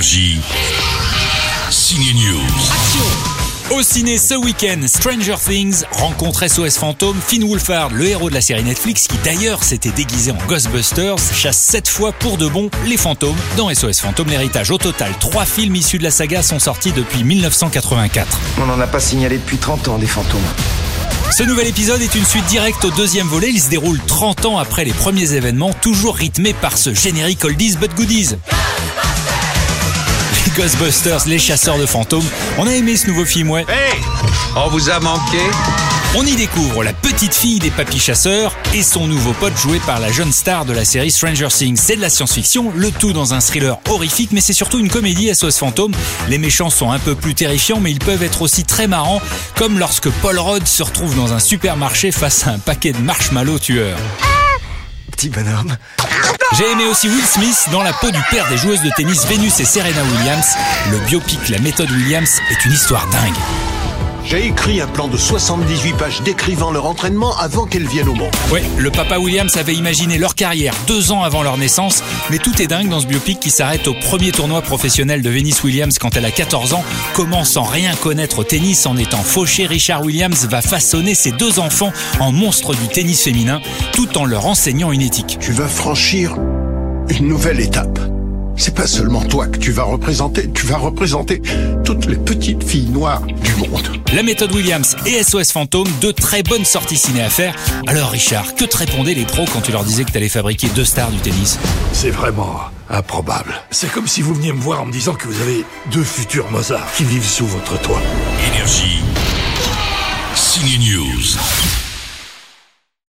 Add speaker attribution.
Speaker 1: Énergie. Signe News.
Speaker 2: Au ciné ce week-end, Stranger Things rencontre SOS Fantôme. Finn Wolfhard, le héros de la série Netflix, qui d'ailleurs s'était déguisé en Ghostbusters, chasse sept fois pour de bon les fantômes dans SOS Fantôme l'héritage. Au total, trois films issus de la saga sont sortis depuis 1984.
Speaker 3: On n'en a pas signalé depuis 30 ans des fantômes.
Speaker 2: Ce nouvel épisode est une suite directe au deuxième volet. Il se déroule 30 ans après les premiers événements, toujours rythmé par ce générique oldies but goodies. Les Ghostbusters, les chasseurs de fantômes. On a aimé ce nouveau film, ouais.
Speaker 4: Hey On vous a manqué
Speaker 2: On y découvre la petite fille des papis chasseurs et son nouveau pote joué par la jeune star de la série Stranger Things. C'est de la science-fiction, le tout dans un thriller horrifique, mais c'est surtout une comédie SOS Fantôme. Les méchants sont un peu plus terrifiants, mais ils peuvent être aussi très marrants, comme lorsque Paul Rudd se retrouve dans un supermarché face à un paquet de marshmallows tueurs. J'ai aimé aussi Will Smith dans la peau du père des joueuses de tennis Venus et Serena Williams. Le biopic La méthode Williams est une histoire dingue.
Speaker 5: J'ai écrit un plan de 78 pages décrivant leur entraînement avant qu'elles viennent au monde.
Speaker 2: Ouais, le papa Williams avait imaginé leur carrière deux ans avant leur naissance, mais tout est dingue dans ce biopic qui s'arrête au premier tournoi professionnel de Venus Williams quand elle a 14 ans. Comment sans rien connaître au tennis en étant fauché, Richard Williams va façonner ses deux enfants en monstres du tennis féminin tout en leur enseignant une éthique.
Speaker 5: Tu vas franchir une nouvelle étape. C'est pas seulement toi que tu vas représenter, tu vas représenter toutes les petites filles noires du monde.
Speaker 2: La méthode Williams et SOS Fantôme, deux très bonnes sorties ciné à faire. Alors Richard, que te répondaient les pros quand tu leur disais que t'allais fabriquer deux stars du tennis?
Speaker 6: C'est vraiment improbable. C'est comme si vous veniez me voir en me disant que vous avez deux futurs Mozart qui vivent sous votre toit.
Speaker 1: Énergie. Signe News.